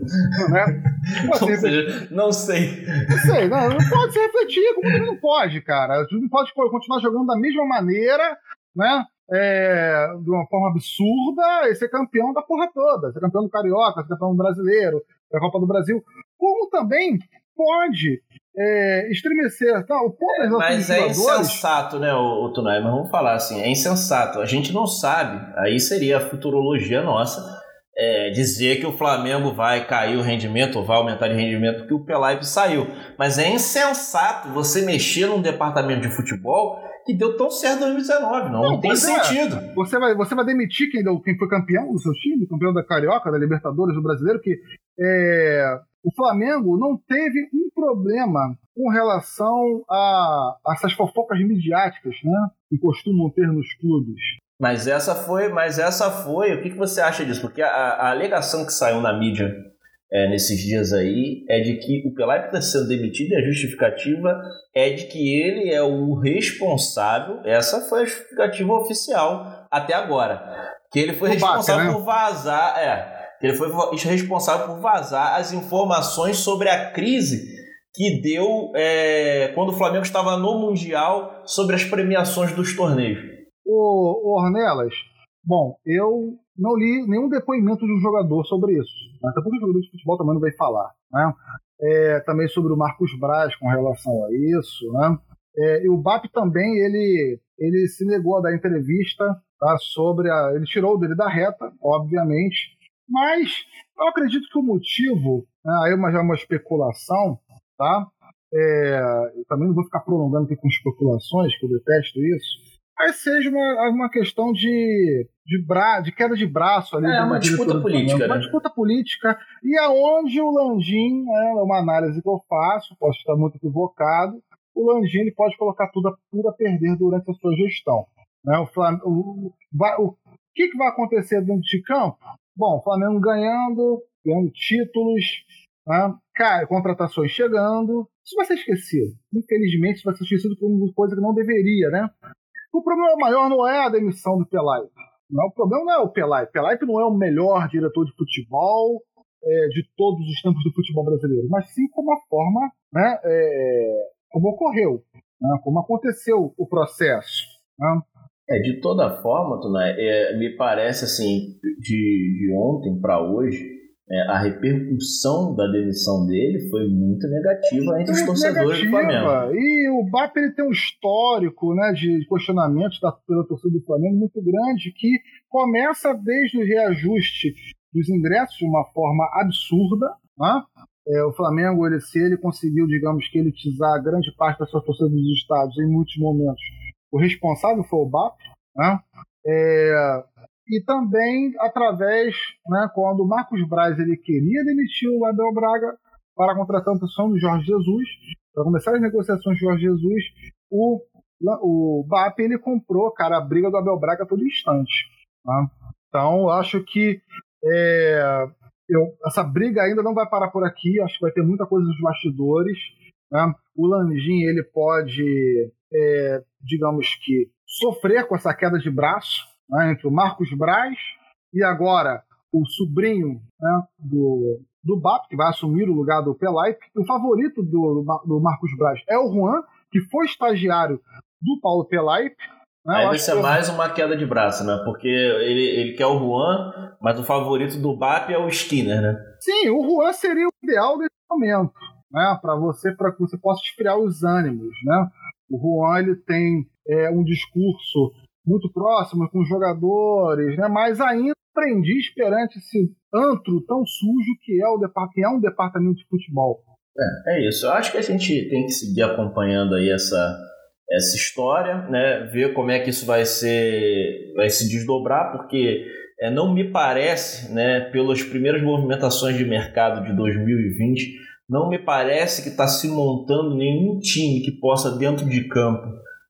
né? Pode seja, não sei. Não sei, não, não pode se refletir, como também não pode, cara. Não pode continuar jogando da mesma maneira, né? É, de uma forma absurda e ser campeão da porra toda, ser campeão do Carioca, ser campeão do brasileiro, da Copa do Brasil. Como também pode é, estremecer. Tá, o ponto é, mas é insensato, né, o, o? Mas vamos falar assim, é insensato. A gente não sabe, aí seria a futurologia nossa, é, dizer que o Flamengo vai cair o rendimento ou vai aumentar de rendimento porque o Pelaipe saiu. Mas é insensato você mexer num departamento de futebol que deu tão certo em 2019. Não, não, não tem é. sentido. É. Você, vai, você vai demitir quem, quem foi campeão do seu time, campeão da Carioca, da Libertadores, do Brasileiro, que é, o Flamengo não teve um problema com relação a, a essas fofocas midiáticas, né? Que costumam ter nos clubes. Mas essa foi, mas essa foi. O que, que você acha disso? Porque a, a alegação que saiu na mídia é, nesses dias aí é de que o Pelé está sendo demitido e a justificativa é de que ele é o responsável. Essa foi a justificativa oficial até agora. Que ele foi o responsável Baca, né? por vazar. É, ele foi responsável por vazar as informações sobre a crise que deu é, quando o Flamengo estava no Mundial sobre as premiações dos torneios. O, o Ornelas, bom, eu não li nenhum depoimento de um jogador sobre isso. Né? Até porque o jogador de futebol também não vai falar. Né? É, também sobre o Marcos Braz com relação a isso. Né? É, e o BAP também, ele, ele se negou a dar entrevista tá, sobre a. Ele tirou dele da reta, obviamente, mas eu acredito que o motivo, né, aí uma, já é uma especulação, tá? É, eu também não vou ficar prolongando aqui com especulações, que eu detesto isso. Mas seja uma, uma questão de, de, bra, de queda de braço ali. É uma disputa política. Né? Uma disputa política. E aonde o Landim, é uma análise que eu faço, posso estar muito equivocado, o Landim ele pode colocar tudo a, tudo a perder durante a sua gestão. Né? O, Flam, o, o, o que, que vai acontecer dentro de campo? Bom, Flamengo ganhando, ganhando títulos, né? Cara, contratações chegando. Isso vai ser esquecido. Infelizmente, isso vai ser esquecido por uma coisa que não deveria, né? O problema maior não é a demissão do Pelai. Não, o problema não é o Pelai. Pelai não é o melhor diretor de futebol é, de todos os tempos do futebol brasileiro, mas sim como a forma, né, é, como ocorreu, né, como aconteceu o processo. Né? É, de toda forma, Tunay, é, me parece assim, de, de ontem para hoje, é, a repercussão da demissão dele foi muito negativa entre os torcedores negativa. do Flamengo. E o BAP ele tem um histórico né, de questionamentos da, pela torcida do Flamengo muito grande, que começa desde o reajuste dos ingressos de uma forma absurda. Né? É, o Flamengo, ele, se ele conseguiu, digamos que, elitizar grande parte da sua torcida dos estados em muitos momentos o responsável foi o BAP, né? É, e também através, né, quando o Marcos Braz ele queria demitir o Abel Braga para a contratação do Jorge Jesus, para começar as negociações de Jorge Jesus, o, o BAP ele comprou, cara, a briga do Abel Braga a todo instante. Né? Então, acho que é, eu, essa briga ainda não vai parar por aqui, acho que vai ter muita coisa nos bastidores. Né? O Lanjin ele pode, é, digamos que, sofrer com essa queda de braço né, entre o Marcos Braz e agora o sobrinho né, do, do BAP, que vai assumir o lugar do Pelaipe. O favorito do, do Marcos Braz é o Juan, que foi estagiário do Paulo Pelaipe. Né? Aí vai ser que... mais uma queda de braço, né? Porque ele, ele quer o Juan, mas o favorito do BAP é o Skinner, né? Sim, o Juan seria o ideal nesse momento, né? Para você, para que você possa esfriar os ânimos, né? O Juan ele tem é, um discurso muito próximo com os jogadores, né? Mas ainda aprendiz perante esse antro tão sujo que é o que é um departamento de futebol. É, é isso. Eu acho que a gente tem que seguir acompanhando aí essa essa história, né? Ver como é que isso vai ser, vai se desdobrar, porque é, não me parece, né? Pelas primeiras movimentações de mercado de 2020, não me parece que está se montando nenhum time que possa dentro de campo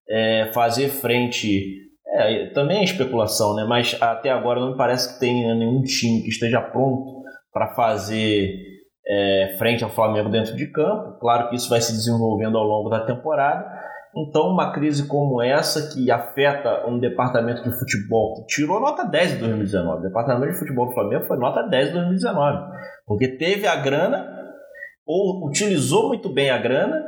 é, fazer frente. É, também é especulação, né? Mas até agora não me parece que tenha nenhum time que esteja pronto para fazer é, frente ao Flamengo dentro de campo. Claro que isso vai se desenvolvendo ao longo da temporada. Então, uma crise como essa, que afeta um departamento de futebol que tirou nota 10 em 2019, o departamento de futebol do Flamengo foi nota 10 em 2019, porque teve a grana, ou utilizou muito bem a grana,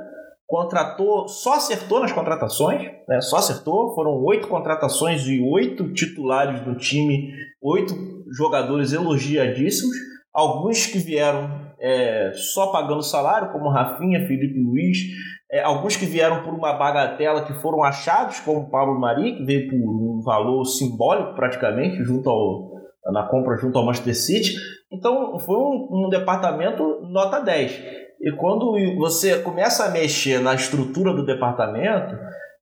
contratou, só acertou nas contratações, né? só acertou, foram oito contratações e oito titulares do time, oito jogadores elogiadíssimos, alguns que vieram é, só pagando salário, como Rafinha, Felipe Luiz, é, alguns que vieram por uma bagatela que foram achados, como Pablo Mari, que veio por um valor simbólico praticamente, junto ao, na compra junto ao Manchester City. Então foi um, um departamento nota 10. E quando você começa a mexer na estrutura do departamento,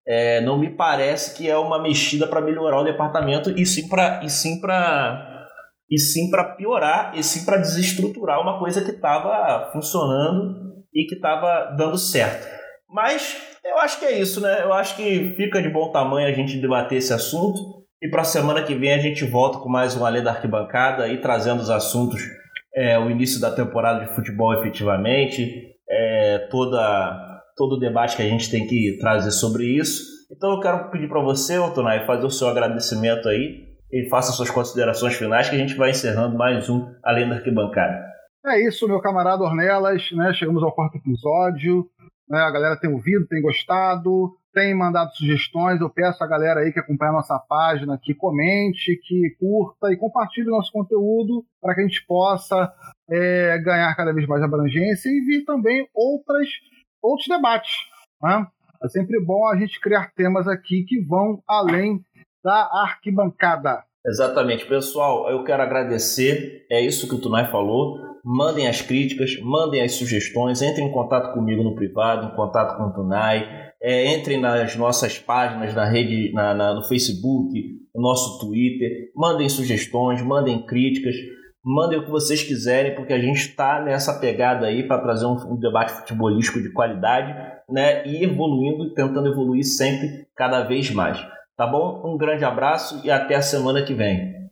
é, não me parece que é uma mexida para melhorar o departamento e sim para e sim para e sim para piorar e sim para desestruturar uma coisa que estava funcionando e que estava dando certo. Mas eu acho que é isso, né? Eu acho que fica de bom tamanho a gente debater esse assunto e para a semana que vem a gente volta com mais um Além da Arquibancada e trazendo os assuntos, é, o início da temporada de futebol efetivamente, é, toda, todo o debate que a gente tem que trazer sobre isso. Então eu quero pedir para você, Otonai, fazer o seu agradecimento aí e faça suas considerações finais que a gente vai encerrando mais um Além da Arquibancada. É isso, meu camarada Ornelas, né? Chegamos ao quarto episódio. Né? A galera tem ouvido, tem gostado, tem mandado sugestões. Eu peço a galera aí que acompanha a nossa página que comente, que curta e compartilhe o nosso conteúdo para que a gente possa é, ganhar cada vez mais abrangência e vir também outras, outros debates. Né? É sempre bom a gente criar temas aqui que vão além da arquibancada. Exatamente, pessoal. Eu quero agradecer. É isso que o Tunai falou. Mandem as críticas, mandem as sugestões, entrem em contato comigo no privado, em contato com o Tunai. É, entrem nas nossas páginas na rede, na, na, no Facebook, no nosso Twitter. Mandem sugestões, mandem críticas, mandem o que vocês quiserem, porque a gente está nessa pegada aí para trazer um, um, debate futebolístico de qualidade, né? E evoluindo, tentando evoluir sempre cada vez mais. Tá bom? Um grande abraço e até a semana que vem.